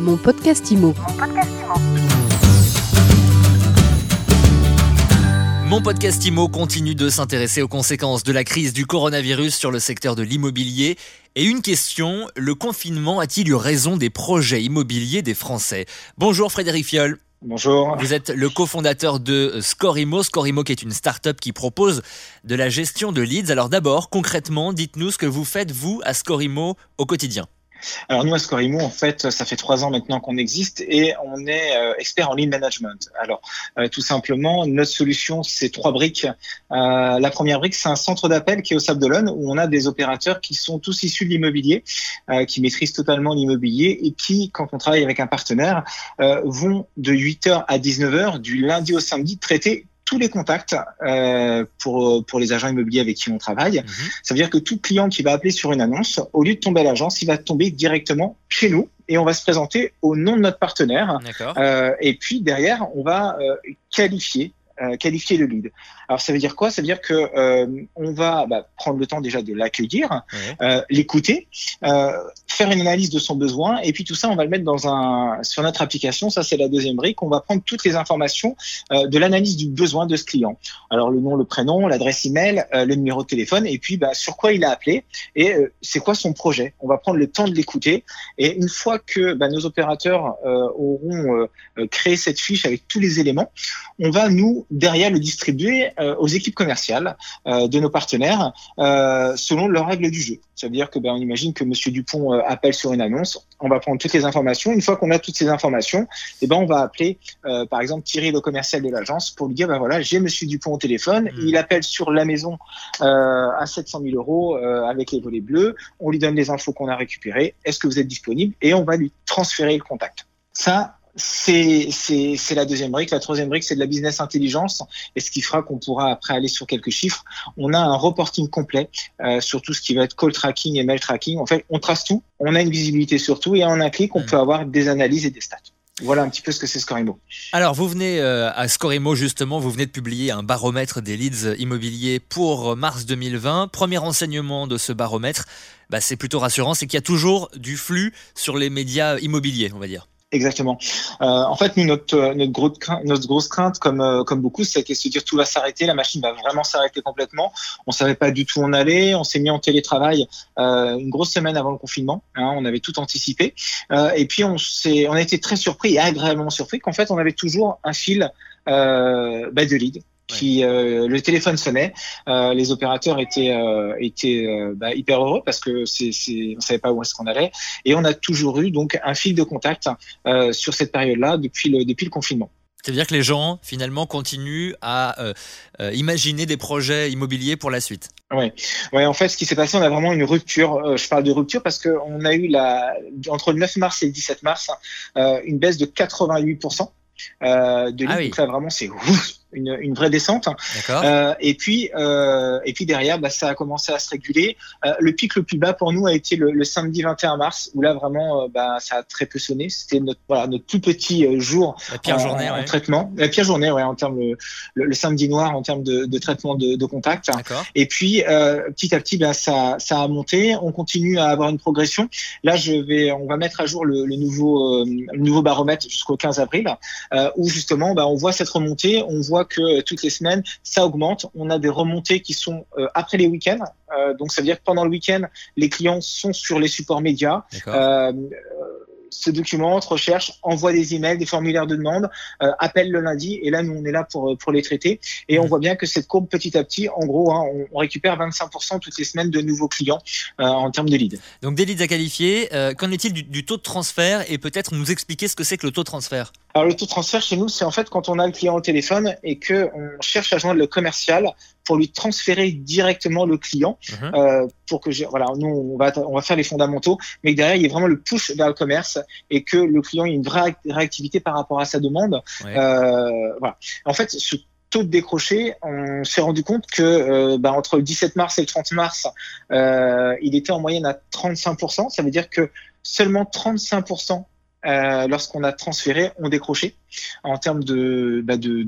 Mon podcast IMO. Mon podcast IMO continue de s'intéresser aux conséquences de la crise du coronavirus sur le secteur de l'immobilier. Et une question, le confinement a-t-il eu raison des projets immobiliers des Français? Bonjour Frédéric Fiol. Bonjour. Vous êtes le cofondateur de Scorimo. Scorimo qui est une start-up qui propose de la gestion de leads. Alors d'abord, concrètement, dites-nous ce que vous faites vous à Scorimo au quotidien. Alors nous à Scorimo, en fait, ça fait trois ans maintenant qu'on existe et on est euh, expert en lead management. Alors euh, tout simplement, notre solution, c'est trois briques. Euh, la première brique, c'est un centre d'appel qui est au Sable d'Olonne où on a des opérateurs qui sont tous issus de l'immobilier, qui maîtrisent totalement l'immobilier et qui, quand on travaille avec un partenaire, vont de 8h à 19h du lundi au samedi traiter tous les contacts euh, pour, pour les agents immobiliers avec qui on travaille. Mhm. Ça veut dire que tout client qui va appeler sur une annonce, au lieu de tomber à l'agence, il va tomber directement chez nous et on va se présenter au nom de notre partenaire. Euh, et puis derrière, on va euh, qualifier euh, qualifier le lead. Alors ça veut dire quoi? Ça veut dire que euh, on va bah, prendre le temps déjà de l'accueillir, euh, l'écouter, euh, faire une analyse de son besoin, et puis tout ça on va le mettre dans un sur notre application. Ça c'est la deuxième brique. On va prendre toutes les informations euh, de l'analyse du besoin de ce client. Alors le nom, le prénom, l'adresse email, le numéro de téléphone, et puis bah, sur quoi il a appelé et c'est quoi son projet? On va prendre le temps de l'écouter, et une fois que bah, nos opérateurs auront créé cette fiche avec tous les éléments, on va nous derrière le distribuer euh, aux équipes commerciales euh, de nos partenaires euh, selon leurs règles du jeu. Ça veut dire que ben, on imagine que Monsieur Dupont appelle sur une annonce, on va prendre toutes les informations. Une fois qu'on a toutes ces informations, eh ben on va appeler par exemple Thierry le commercial de l'agence pour lui dire ben voilà j'ai Monsieur Dupont au téléphone, mmh. il appelle sur la maison à 700 000 euros avec les volets bleus, on lui donne les infos qu'on a récupérées, est-ce que vous êtes disponible? Et on va lui transférer le contact. Ça, c'est la deuxième brique. La troisième brique, c'est de la business intelligence, et ce qui fera qu'on pourra après aller sur quelques chiffres. On a un reporting complet euh, sur tout ce qui va être call tracking et mail tracking. En fait, on trace tout, on a une visibilité sur tout, et en un clic, on mmh. peut avoir des analyses et des stats. Voilà un petit peu ce que c'est Scorimo. Alors, vous venez euh, à Scorimo, justement, vous venez de publier un baromètre des leads immobiliers pour mars 2020. Premier enseignement de ce baromètre, bah, c'est plutôt rassurant, c'est qu'il y a toujours du flux sur les médias immobiliers, on va dire. Exactement. Euh, en fait, nous, notre, euh, notre, grosse crainte, comme, euh, comme beaucoup, c'est de se dire tout va s'arrêter, la machine va vraiment s'arrêter complètement. On savait pas du tout où on allait. On s'est mis en télétravail euh, une grosse semaine avant le confinement. Hein, on avait tout anticipé. Euh, et puis, on, s'est, on a été très surpris et agréablement surpris qu'en fait, on avait toujours un fil euh, bah, de lead qui euh, le téléphone sonnait, euh, les opérateurs étaient euh, étaient bah, hyper heureux parce que c'est c'est on savait pas où est-ce qu'on allait et on a toujours eu donc un fil de contact sur cette période-là depuis le depuis le confinement. C'est-à-dire que les gens, finalement, continuent à imaginer des projets immobiliers pour la suite. Oui, ouais, en fait, ce qui s'est passé, on a vraiment une rupture. je parle de rupture parce qu'on a eu la, entre le 9 mars et le 17 mars une baisse de 88% euh, de ah Donc là, vraiment, c'est une, une, vraie descente. Euh, et puis, euh, et puis derrière, bah, ça a commencé à se réguler. Euh, le pic le plus bas pour nous a été le, le samedi 21 mars, où là vraiment, bah, ça a très peu sonné. C'était notre, voilà, notre plus petit jour La pire en, journée, en traitement. La pire journée, ouais, en termes le, le, samedi noir en termes de, de traitement de, de contact. Et puis petit à petit, bah, ça, ça a monté. On continue à avoir une progression. Là, je vais, on va mettre à jour le, nouveau, nouveau baromètre jusqu'au 15 avril, où justement, bah, on voit cette remontée. On voit que euh, toutes les semaines, ça augmente. On a des remontées qui sont euh, après les week-ends. Euh, donc, ça veut dire que pendant le week-end, les clients sont sur les supports médias se documente, recherche, envoie des emails, des formulaires de demande, euh, appelle le lundi, et là, nous, on est là pour, pour les traiter. Et on mmh. voit bien que cette courbe, petit à petit, en gros, hein, on, récupère 25% toutes les semaines de nouveaux clients euh, en termes de leads. Donc des leads à qualifier. Euh, qu'en est-il du, taux de transfert? Et peut-être nous expliquer ce que c'est que le taux de transfert? Alors le taux de transfert chez nous, c'est en fait quand on a le client au téléphone et que on cherche à joindre le commercial pour lui transférer directement le client mhm. euh, pour que voilà nous on va on va faire les fondamentaux mais que derrière il y ait vraiment le push vers le commerce et que le client ait une vraie réactivité par rapport à sa demande euh, voilà en fait ce taux de décroché, on s'est rendu compte que euh, bah, entre le 17 mars et le 30 mars, euh, il était en moyenne à 35%. Ça veut dire que seulement 35% euh, lorsqu'on a transféré, ont décroché. En termes de, bah de,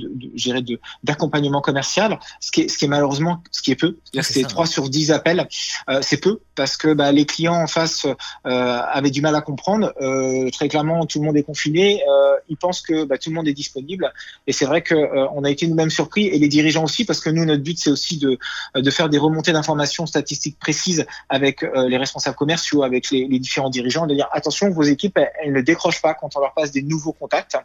d'accompagnement commercial, ce qui est, ce qui est malheureusement, ce qui est peu. C'est 3 sur 10 appels, euh, c'est peu parce que bah, les clients en face euh, avaient du mal à comprendre. Euh, très clairement, tout le monde est confiné. Ils pensent que bah, tout le monde est disponible. Et c'est vrai que euh, on a été nous-mêmes surpris et les dirigeants aussi parce que nous, notre but, c'est aussi de, de faire des remontées d'informations statistiques précises avec les responsables commerciaux, avec les, les, différents dirigeants, de dire attention, vos équipes, elles, elles, ne décrochent pas quand on leur passe des nouveaux contacts.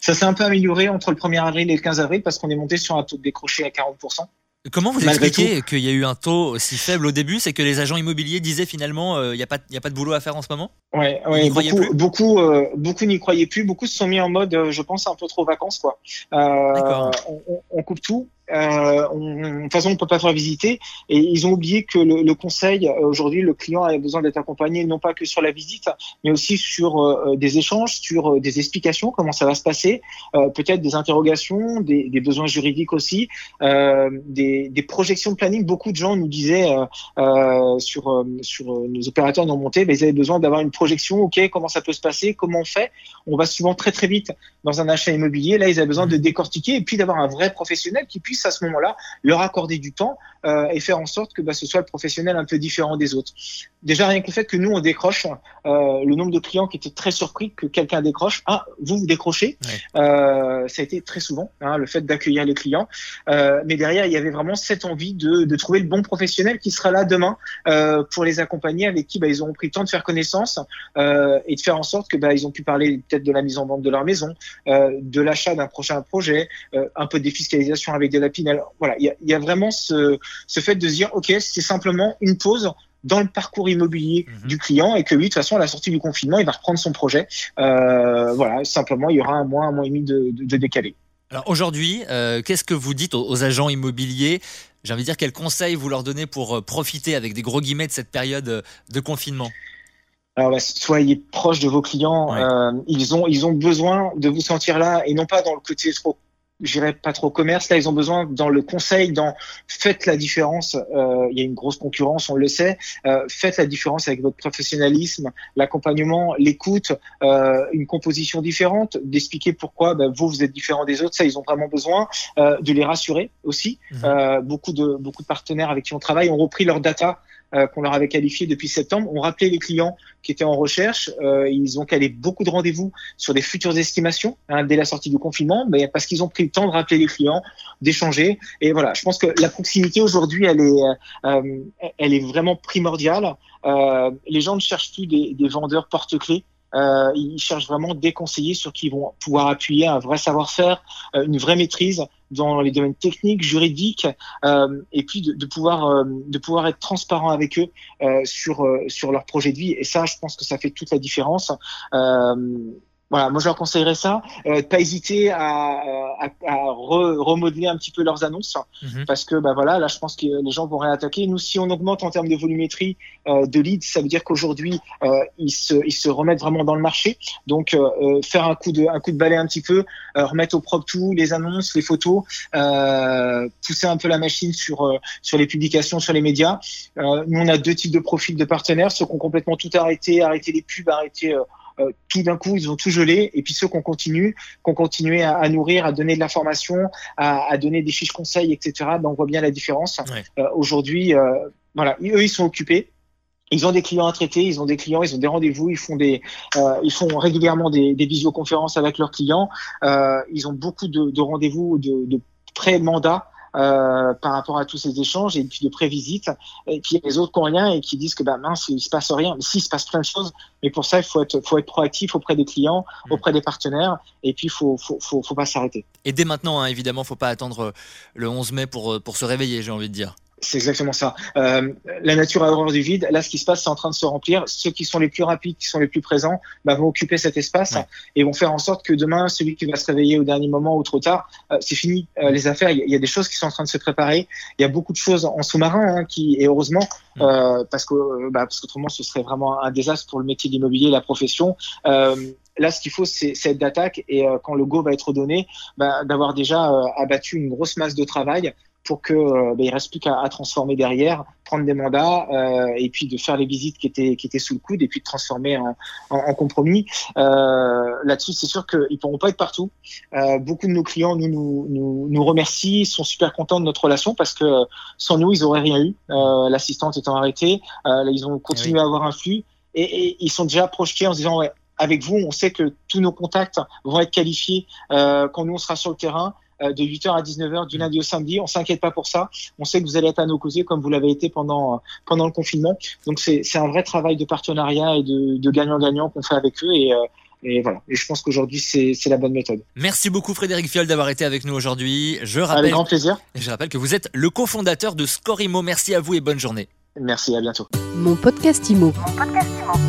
Ça s'est un peu amélioré entre le 1er avril et le 15 avril parce qu'on est monté sur un taux de décroché à 40%. Comment vous expliquez qu'il y a eu un taux aussi faible au début C'est que les agents immobiliers disaient finalement il euh, n'y a, pas, y a pas de boulot à faire en ce moment? Ouais, ouais beaucoup, beaucoup, euh, beaucoup n'y croyaient plus. Beaucoup se sont mis en mode, euh, je pense, un peu trop vacances. quoi. On, on, coupe tout euh, on, de toute façon, on peut pas faire visiter. Et ils ont oublié que le, conseil, euh, aujourd'hui, le client a besoin d'être accompagné non pas que sur la visite, mais aussi sur euh, des échanges, sur des explications, comment ça va se passer, peut-être des interrogations, des, besoins juridiques aussi, des, projections de planning. Beaucoup de gens nous disaient sur, sur nos opérateurs non montés, ben, ils avaient besoin d'avoir une projection. Ok, comment ça peut se passer? Comment on fait? On va souvent très très vite dans un achat immobilier. Là, ils avaient besoin de décortiquer et puis d'avoir un vrai professionnel qui puisse à ce moment-là leur accorder du temps euh, et faire en sorte que bah, ce soit le professionnel un peu différent des autres. Déjà rien que le fait que nous on décroche, euh, le nombre de clients qui étaient très surpris que quelqu'un décroche, ah vous vous décrochez, euh, ça a été très souvent hein, le fait d'accueillir les clients, euh, mais derrière il y avait vraiment cette envie de, de trouver le bon professionnel qui sera là demain euh, pour les accompagner, avec qui bah, ils auront pris le temps de faire connaissance euh, et de faire en sorte que bah, ils ont pu parler peut-être de la mise en vente de leur maison, de l'achat d'un prochain projet, un peu de défiscalisation avec des voilà, il y a, vraiment ce, fait de se dire, OK, c'est simplement une pause dans le parcours immobilier mhm. du client et que lui, de toute façon, à la sortie du confinement, il va reprendre son projet. Euh, voilà, simplement, il y aura un mois, un mois et demi de, décalé. Alors aujourd'hui, euh, qu'est-ce que vous dites aux, agents immobiliers? J'ai envie de dire, quels conseils vous leur donnez pour euh, profiter avec des gros guillemets de cette période de confinement? Alors, bah, soyez proche de vos clients. ils ont ils ont besoin de vous sentir là et non pas dans le côté trop j'irai pas trop commerce. Là, ils ont besoin dans le conseil, dans faites la différence. Euh, il y a une grosse concurrence, on le sait. Euh, faites la différence avec votre professionnalisme, l'accompagnement, l'écoute, euh, une composition différente, d'expliquer pourquoi ben, vous vous êtes différent des autres. Ça, ils ont vraiment besoin euh, de les rassurer aussi. Euh, beaucoup de beaucoup de partenaires avec qui on travaille ont repris leur data euh, qu'on leur avait qualifié depuis septembre, ont rappelé les clients qui étaient en recherche. Euh, ils ont calé beaucoup de rendez-vous sur des futures estimations hein, dès la sortie du confinement, mais parce qu'ils ont pris le temps de rappeler les clients, d'échanger. Et voilà, je pense que la proximité aujourd'hui, elle est, euh, elle est vraiment primordiale. les gens ne cherchent plus des, des vendeurs porte-clés. Euh, ils cherchent vraiment des conseillers sur qui ils vont pouvoir appuyer un vrai savoir-faire, euh, une vraie maîtrise dans les domaines techniques, juridiques, euh, et puis de, de pouvoir euh, de pouvoir être transparent avec eux euh, sur sur leur projet de vie. Et ça, je pense que ça fait toute la différence. Voilà, moi je leur conseillerais ça, euh, pas hésiter à, à, à remodeler un petit peu leurs annonces, mhm. parce que bah voilà, là je pense que les gens vont réattaquer. Nous, si on augmente en termes de volumétrie euh, de leads, ça veut dire qu'aujourd'hui euh, ils se ils se remettent vraiment dans le marché. Donc euh, euh, faire un coup de un coup de balai un petit peu, euh, remettre au propre tout, les annonces, les photos, pousser un peu la machine sur sur les publications, sur les médias. nous on a deux types de profils de partenaires, ceux qui ont complètement tout arrêté, arrêté les pubs, arrêté euh, tout d'un coup, ils ont tout gelé. Et puis ceux qu'on continue, qu'on continué à, à, nourrir, à donner de l'information, à, à, donner des fiches conseils, etc. Ben, on voit bien la différence. Euh, Aujourd'hui, euh, voilà, eux, ils sont occupés. Ils ont des clients à traiter, ils ont des clients, ils ont des rendez-vous, ils font des, euh, ils font régulièrement des, des visioconférences avec leurs clients. Euh, ils ont beaucoup de, de rendez-vous, de, de pré-mandats euh, par rapport à tous ces échanges et puis de prévisite. Et puis les autres qui n'ont rien et qui disent que bah, mince, il se passe rien. Mais si, il se passe plein de choses. Mais pour ça, il faut être, faut être proactif auprès des clients, mmh. auprès des partenaires. Et puis, il faut, faut, faut, faut pas s'arrêter. Et dès maintenant, hein, évidemment, faut pas attendre le 11 mai pour, pour se réveiller, j'ai envie de dire. C'est exactement ça. Euh, la nature a horreur du vide. Là, ce qui se passe, c'est en train de se remplir. Ceux qui sont les plus rapides, qui sont les plus présents, bah, vont occuper cet espace ouais. et vont faire en sorte que demain, celui qui va se réveiller au dernier moment ou trop tard, euh, c'est fini. Euh, les affaires, il y, y, a des choses qui sont en train de se préparer. Il y a beaucoup de choses en sous-marin hein, qui, et heureusement, euh, parce que bah, parce qu'autrement, ce serait vraiment un désastre pour le métier d'immobilier, la profession. Euh, là, ce qu'il faut, c'est être d'attaque et quand le go va être donné, bah, d'avoir déjà abattu une grosse masse de travail pour que euh, ben, il reste plus qu'à transformer derrière, prendre des mandats euh, et puis de faire les visites qui étaient qui étaient sous le coude et puis de transformer en, en, compromis. Euh, Là-dessus, c'est sûr qu'ils pourront pas être partout. Euh, beaucoup de nos clients nous, nous, nous, nous remercient, sont super contents de notre relation parce que sans nous, ils auraient rien eu. L'assistante étant arrêtée, ils ont continué à avoir un flux et, et, ils sont déjà projetés en se disant ouais, avec vous, on sait que tous nos contacts vont être qualifiés quand nous on sera sur le terrain. Euh, de 8h à 19h du lundi au samedi. On s'inquiète pas pour ça. On sait que vous allez être à nos côtés comme vous l'avez été pendant pendant le confinement. Donc c'est un vrai travail de partenariat et de gagnant-gagnant qu'on fait avec eux et euh, et voilà. Et je pense qu'aujourd'hui, c'est la bonne méthode. Merci beaucoup, Frédéric Fiol, d'avoir été avec nous aujourd'hui. Je rappelle, avec grand plaisir. Je rappelle que vous êtes le cofondateur de Scorimo. Merci à vous et bonne journée. Merci, à bientôt. Mon podcast Imo. Mon podcast Imo.